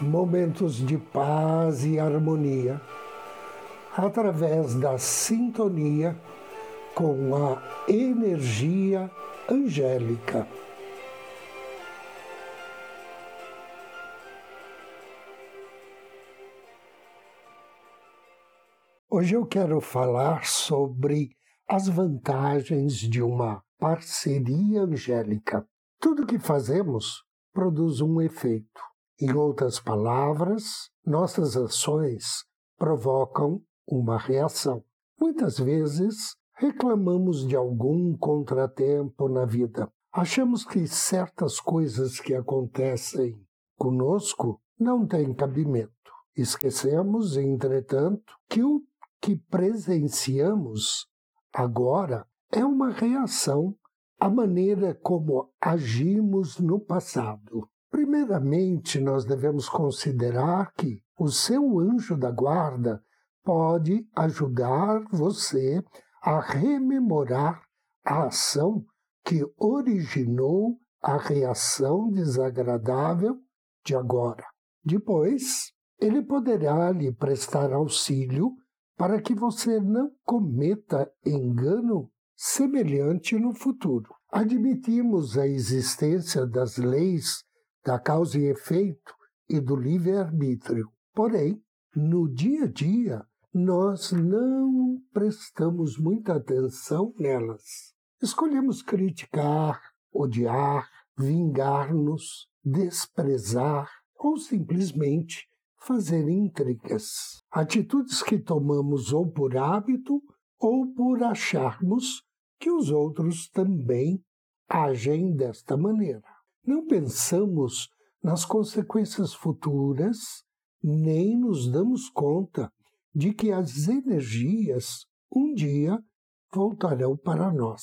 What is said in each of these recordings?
momentos de paz e harmonia através da sintonia com a energia angélica. Hoje eu quero falar sobre as vantagens de uma parceria angélica. Tudo que fazemos produz um efeito. Em outras palavras, nossas ações provocam uma reação. Muitas vezes reclamamos de algum contratempo na vida. Achamos que certas coisas que acontecem conosco não têm cabimento. Esquecemos, entretanto, que o que presenciamos agora é uma reação à maneira como agimos no passado. Primeiramente, nós devemos considerar que o seu anjo da guarda pode ajudar você a rememorar a ação que originou a reação desagradável de agora. Depois, ele poderá lhe prestar auxílio para que você não cometa engano semelhante no futuro. Admitimos a existência das leis da causa e efeito e do livre-arbítrio. Porém, no dia a dia, nós não prestamos muita atenção nelas. Escolhemos criticar, odiar, vingar-nos, desprezar ou simplesmente fazer intrigas. Atitudes que tomamos ou por hábito ou por acharmos que os outros também agem desta maneira. Não pensamos nas consequências futuras, nem nos damos conta de que as energias um dia voltarão para nós.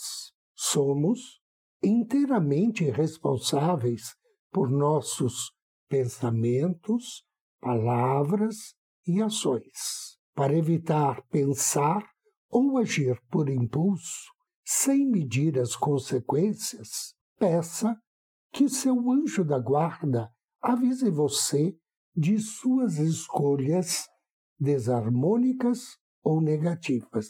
Somos inteiramente responsáveis por nossos pensamentos, palavras e ações. Para evitar pensar ou agir por impulso, sem medir as consequências, peça que seu anjo da guarda avise você de suas escolhas desarmônicas ou negativas.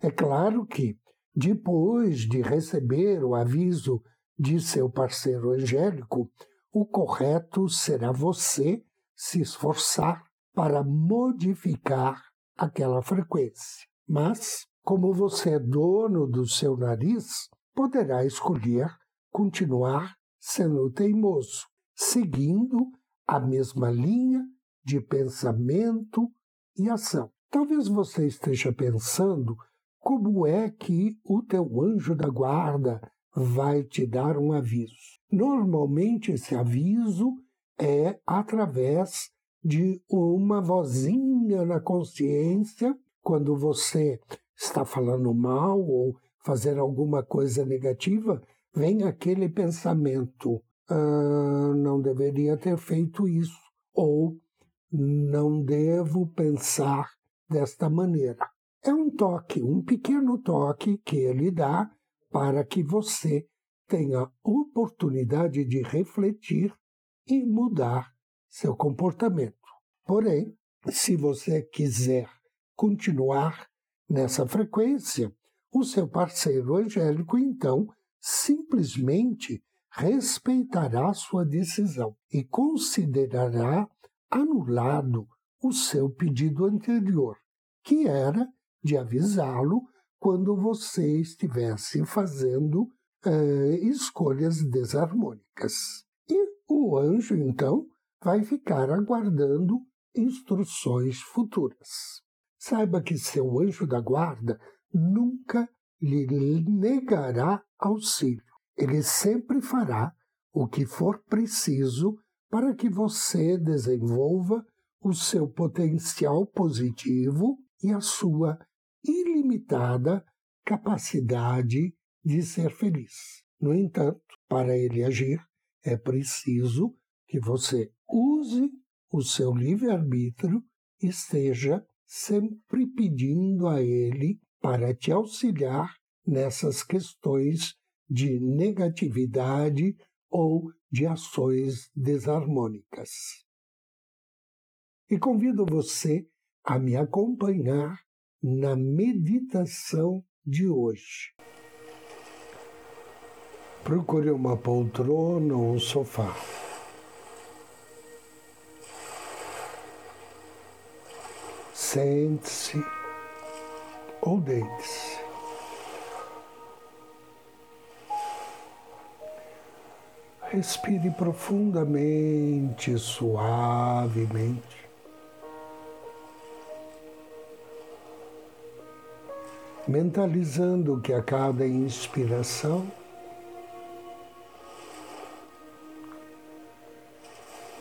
É claro que, depois de receber o aviso de seu parceiro angélico, o correto será você se esforçar para modificar aquela frequência. Mas, como você é dono do seu nariz, poderá escolher continuar sendo teimoso, seguindo a mesma linha de pensamento e ação. Talvez você esteja pensando como é que o teu anjo da guarda vai te dar um aviso. Normalmente esse aviso é através de uma vozinha na consciência quando você está falando mal ou fazendo alguma coisa negativa, vem aquele pensamento: ah, não deveria ter feito isso, ou não devo pensar desta maneira. É um toque, um pequeno toque que ele dá para que você tenha oportunidade de refletir e mudar seu comportamento. Porém, se você quiser continuar nessa frequência, o seu parceiro angélico então simplesmente respeitará sua decisão e considerará anulado o seu pedido anterior, que era de avisá-lo quando você estivesse fazendo eh, escolhas desarmônicas. E o anjo, então, vai ficar aguardando instruções futuras. Saiba que seu anjo da guarda nunca lhe negará auxílio. Ele sempre fará o que for preciso para que você desenvolva o seu potencial positivo e a sua ilimitada capacidade de ser feliz. No entanto, para ele agir, é preciso que você use o seu livre-arbítrio e esteja sempre pedindo a ele para te auxiliar nessas questões de negatividade ou de ações desarmônicas. E convido você a me acompanhar na meditação de hoje. Procure uma poltrona ou um sofá. Sente-se ou deite-se. Respire profundamente, suavemente. Mentalizando que a cada inspiração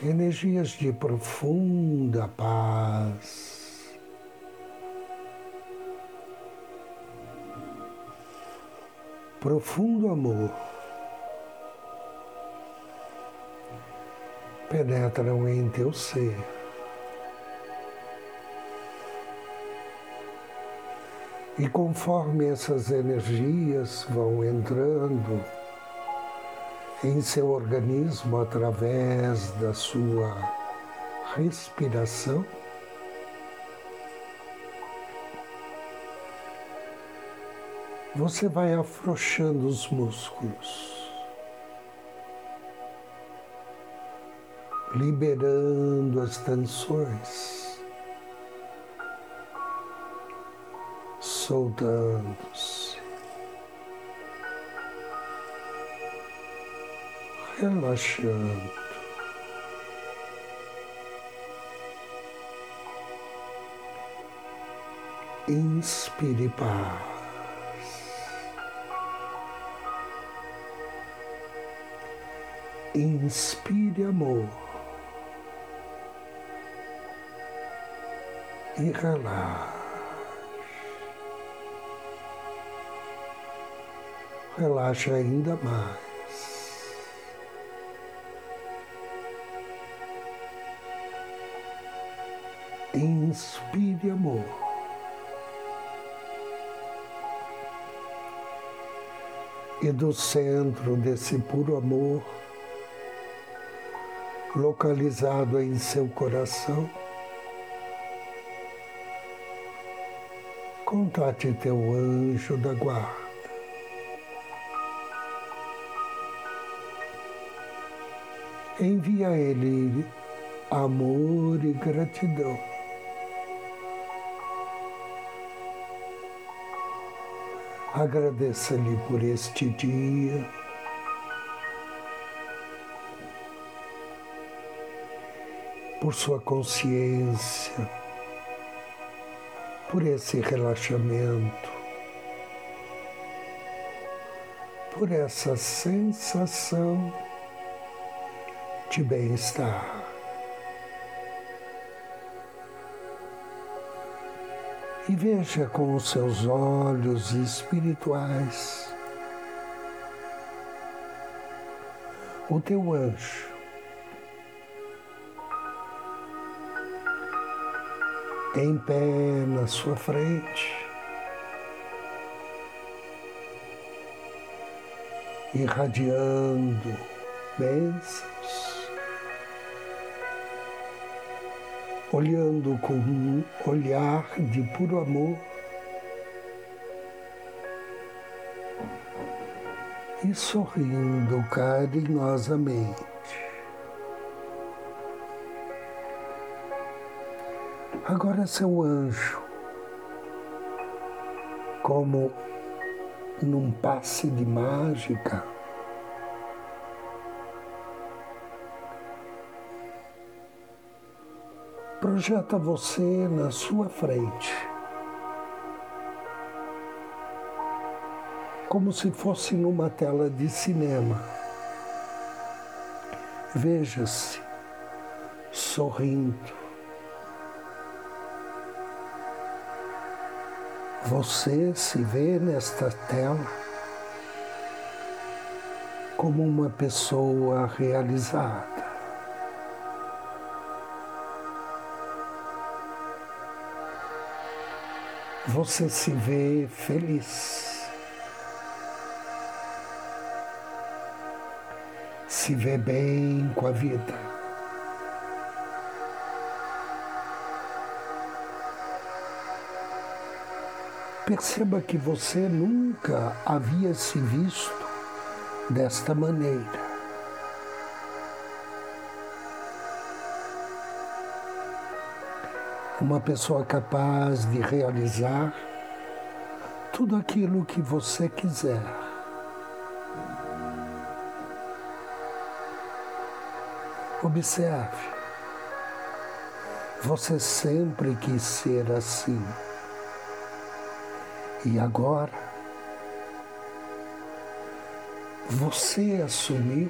energias de profunda paz. Profundo amor penetram em teu ser. E conforme essas energias vão entrando, em seu organismo através da sua respiração. Você vai afrouxando os músculos, liberando as tensões, soltando-se. relaxando. Inspire. Inspire amor. E relaxe. Relaxe ainda mais. inspire amor. E do centro desse puro amor, localizado em seu coração, contate teu anjo da guarda. Envia a ele amor e gratidão. Agradeça-lhe por este dia. Por sua consciência, por esse relaxamento, por essa sensação de bem-estar. e veja com os seus olhos espirituais o teu anjo. Em pé na sua frente, irradiando bênçãos, olhando com um olhar de puro amor. E sorrindo carinhosamente. Agora, seu anjo, como num passe de mágica, projeta você na sua frente, como se fosse numa tela de cinema. Veja-se sorrindo. Você se vê nesta tela como uma pessoa realizada. Você se vê feliz. Se vê bem com a vida. Perceba que você nunca havia se visto desta maneira. Uma pessoa capaz de realizar tudo aquilo que você quiser. Observe, você sempre quis ser assim. E agora, você assumiu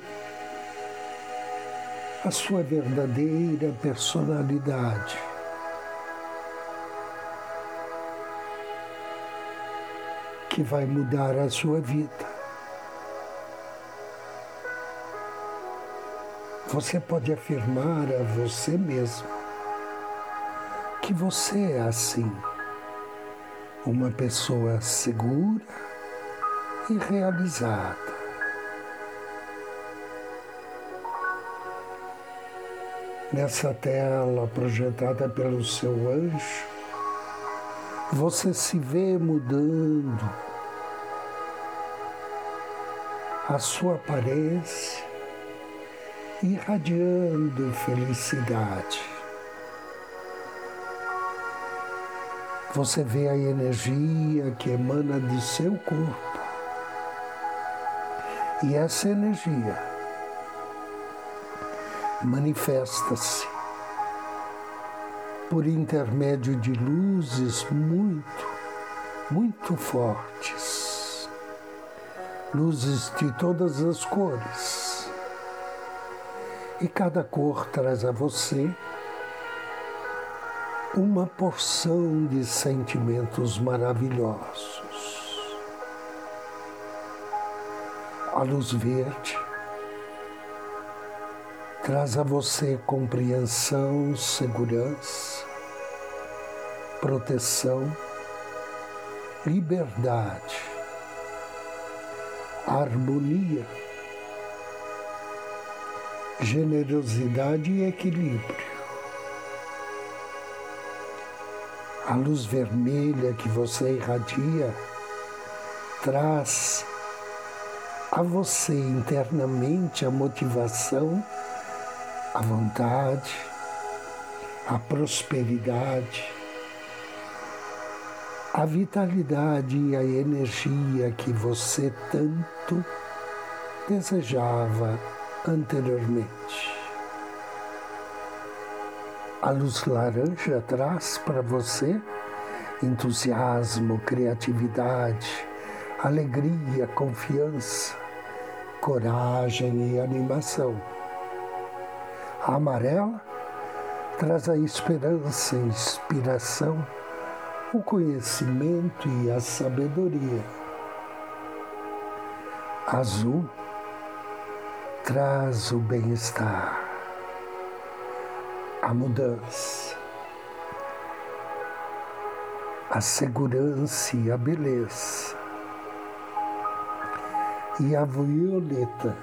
a sua verdadeira personalidade. Que vai mudar a sua vida. Você pode afirmar a você mesmo que você é assim uma pessoa segura e realizada. Nessa tela projetada pelo seu anjo, você se vê mudando a sua aparência, irradiando felicidade. Você vê a energia que emana de seu corpo. E essa energia manifesta-se por intermédio de luzes muito, muito fortes. Luzes de todas as cores. E cada cor traz a você uma porção de sentimentos maravilhosos. A luz verde traz a você compreensão, segurança, proteção, liberdade, harmonia, generosidade e equilíbrio. A luz vermelha que você irradia traz a você internamente a motivação, a vontade, a prosperidade, a vitalidade e a energia que você tanto desejava anteriormente. A luz laranja traz para você entusiasmo, criatividade, alegria, confiança, coragem e animação. A amarela traz a esperança, a inspiração, o conhecimento e a sabedoria. Azul traz o bem-estar a mudança, a segurança e a beleza. E a violeta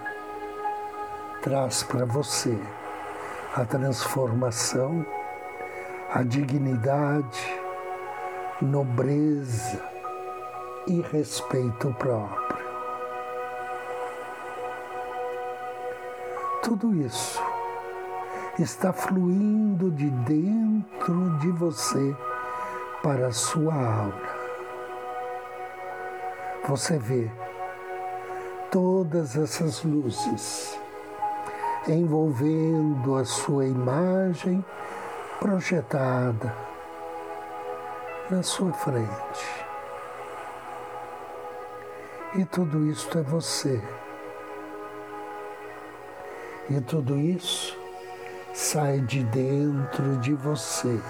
traz para você a transformação, a dignidade, nobreza e respeito próprio. Tudo isso está fluindo de dentro de você para a sua aura. Você vê todas essas luzes envolvendo a sua imagem projetada na sua frente. E tudo isso é você. E tudo isso sai de dentro de você.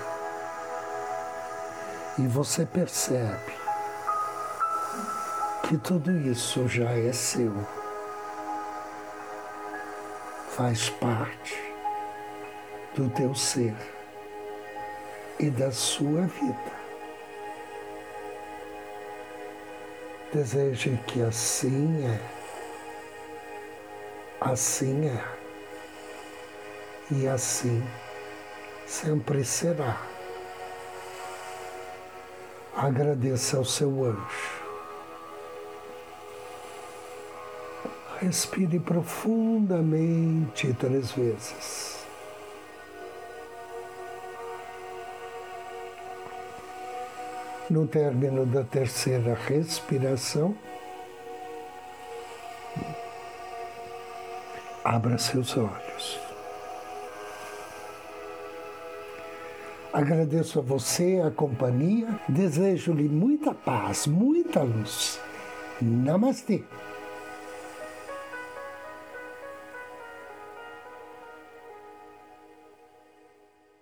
E você percebe que tudo isso já é seu, faz parte do teu ser e da sua vida. Deseje que assim é, assim é, e assim sempre será. Agradeça ao seu anjo Respire profundamente três vezes. No término da terceira respiração, abra seus olhos. Agradeço a você a companhia, desejo-lhe muita paz, muita luz. Namastê.